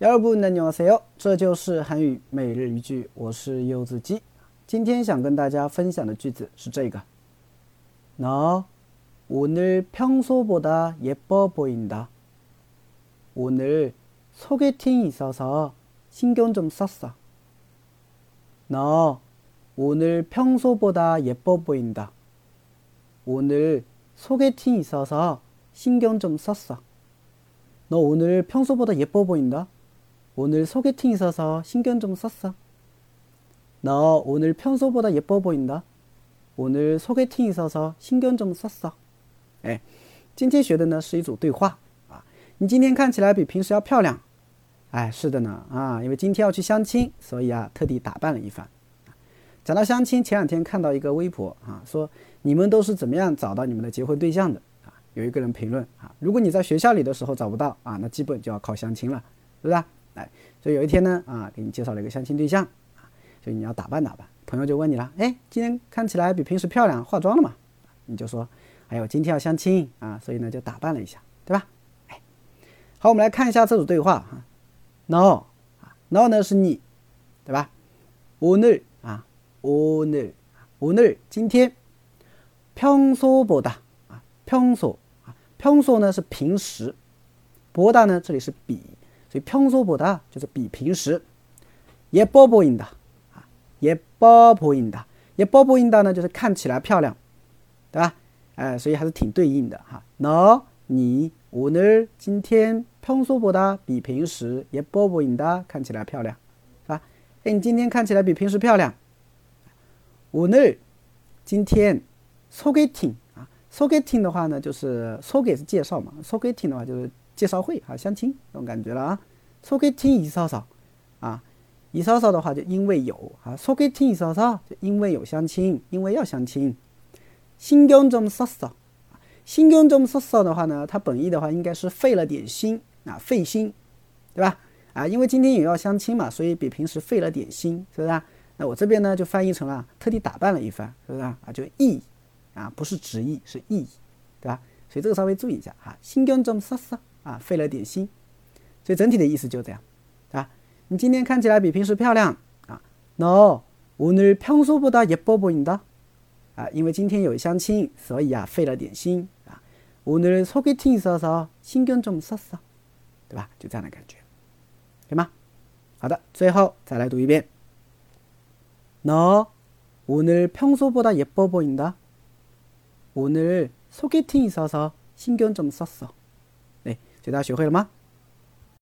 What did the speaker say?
여러분안녕하세요，这就是韩语每日一句，我是柚子鸡。今天想跟大家分享的句子是这个：너오늘평소보다예뻐보인다오늘소개팅있어서신경좀썼어너오늘평소보다예뻐보인다오늘소개팅있어서신경좀썼어너오늘평소보다예뻐보인다 오늘 소개팅 있어서 신경 좀 썼어. 너 오늘 평소보다 예뻐 보인다. 오늘 소개팅 있어서 신경 좀 썼어. 哎，今天学的呢是一组对话啊。你今天看起来比平时要漂亮。哎，是的呢啊，因为今天要去相亲，所以啊特地打扮了一番。讲到相亲，前两天看到一个微博啊，说你们都是怎么样找到你们的结婚对象的啊？有一个人评论啊，如果你在学校里的时候找不到啊，那基本就要靠相亲了，是不是？ 哎，所以有一天呢，啊，给你介绍了一个相亲对象，啊，所以你要打扮打扮。朋友就问你了，哎，今天看起来比平时漂亮，化妆了嘛？你就说，哎呦，今天要相亲啊，所以呢就打扮了一下，对吧？哎，好，我们来看一下这组对话哈。No，啊，No 呢是你，对吧？오늘啊，오늘 오늘今天，평소보다啊，평소啊，평소呢是平时，보다呢这里是比。 所以평소보다就是比平时예뻐보인다啊，예뻐보인다예뻐보인다呢就是看起来漂亮，对吧？哎，所以还是挺对应的哈。너你오늘今天평소보다比平时예뻐보인다看起来漂亮，是吧？哎，你今天看起来比平时漂亮。오늘今天소개팅啊，소개팅的话呢就是소개是介绍嘛，소개팅的话就是。 介绍会啊，相亲这种感觉了啊。소개팅一嫂嫂啊，一嫂嫂的话就因为有啊，소개팅一嫂嫂就因为有相亲，因为要相亲。신경좀썼 어， 신경좀썼어的话呢，它本意的话应该是费了点心啊，费心，对吧？啊，因为今天也要相亲嘛，所以比平时费了点心，是不是？那我这边呢就翻译成了特地打扮了一番，是不是啊？就意啊，不是直译，是意，对吧？所以这个稍微注意一下哈，신경좀썼어 啊，费了点心，所以整体的意思就这样，啊，你今天看起来比平时漂亮啊。No，오늘평소보다예뻐보인 다， 啊，因为今天有相亲，所以啊费了点心啊。오늘소개팅있어서신경좀썼 어， 对吧？就这样的感觉，对吗？好的，最后再来读一遍。No，오늘평소보다예뻐보인 다。 오늘소개팅있어서신경좀썼어。 大家学会了吗？